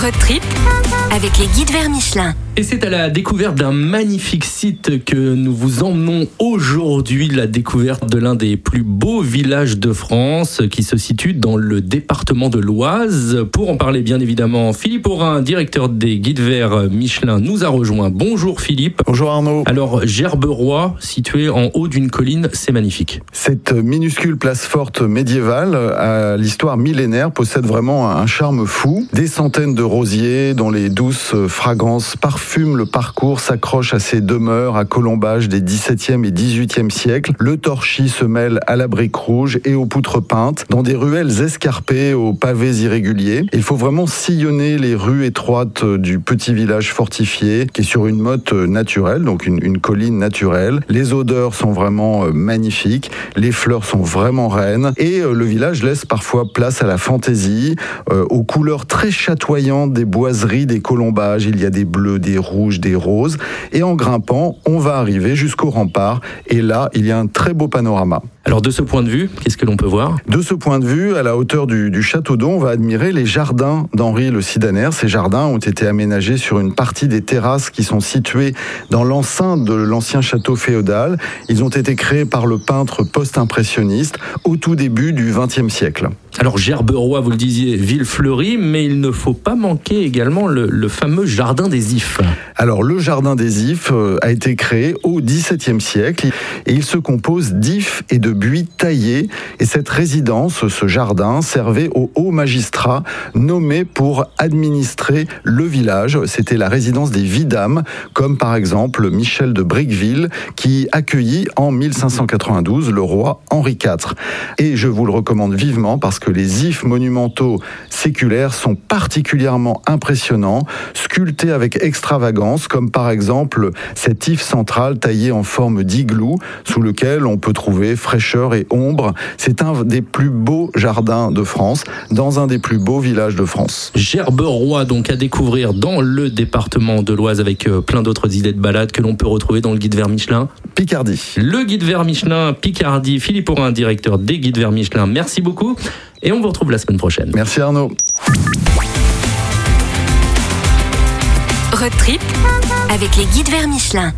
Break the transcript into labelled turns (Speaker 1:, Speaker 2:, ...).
Speaker 1: Road trip avec les guides vers Michelin.
Speaker 2: Et c'est à la découverte d'un magnifique site que nous vous emmenons aujourd'hui, la découverte de l'un des plus beaux villages de France qui se situe dans le département de l'Oise. Pour en parler bien évidemment, Philippe Aurin, directeur des guides verts Michelin, nous a rejoint. Bonjour Philippe.
Speaker 3: Bonjour Arnaud.
Speaker 2: Alors Gerberoy, situé en haut d'une colline, c'est magnifique.
Speaker 3: Cette minuscule place forte médiévale à l'histoire millénaire possède vraiment un charme fou. Des centaines de rosiers dont les douces fragrances parfument le parcours, s'accrochent à ces demeures à colombage des 17e et 18e siècles. Le torchis se mêle à la brique rouge et aux poutres peintes dans des ruelles escarpées aux pavés irréguliers. Il faut vraiment sillonner les rues étroites du petit village fortifié qui est sur une motte naturelle, donc une, une colline naturelle. Les odeurs sont vraiment euh, magnifiques, les fleurs sont vraiment reines et euh, le village laisse parfois place à la fantaisie, euh, aux couleurs très chatoyantes des boiseries, des colombages. Il y a des bleus, des rouges, des roses. Et en grimpant, on va arriver jusqu'au rempart. Et là, il y a un très beau panorama.
Speaker 2: Alors de ce point de vue, qu'est-ce que l'on peut voir?
Speaker 3: De ce point de vue, à la hauteur du, du château d'eau, on va admirer les jardins d'Henri le Sidaner. Ces jardins ont été aménagés sur une partie des terrasses qui sont situées dans l'enceinte de l'ancien château féodal. Ils ont été créés par le peintre post-impressionniste au tout début du XXe siècle.
Speaker 2: Alors Gerberoy, vous le disiez, ville fleurie, mais il ne faut pas manquer également le, le fameux jardin des Ifs.
Speaker 3: Alors le jardin des Ifs euh, a été créé au XVIIe siècle et il se compose d'ifs et de buis taillés. Et cette résidence, ce jardin, servait aux hauts magistrats nommés pour administrer le village. C'était la résidence des vidames, comme par exemple Michel de Briqueville, qui accueillit en 1592 le roi Henri IV. Et je vous le recommande vivement parce que les ifs monumentaux séculaires sont particulièrement impressionnants, sculptés avec extravagance, comme par exemple cet if central taillé en forme d'igloo, sous lequel on peut trouver fraîcheur et ombre. C'est un des plus beaux jardins de France, dans un des plus beaux villages de France.
Speaker 2: Gerberoy, donc à découvrir dans le département de l'Oise avec euh, plein d'autres idées de balades que l'on peut retrouver dans le guide vers Michelin.
Speaker 3: Picardie.
Speaker 2: Le guide vers Michelin, Picardie, Philippe Aurin, directeur des guides vers Michelin. Merci beaucoup et on vous retrouve la semaine prochaine.
Speaker 3: Merci Arnaud.
Speaker 1: Road trip avec les guides vers Michelin.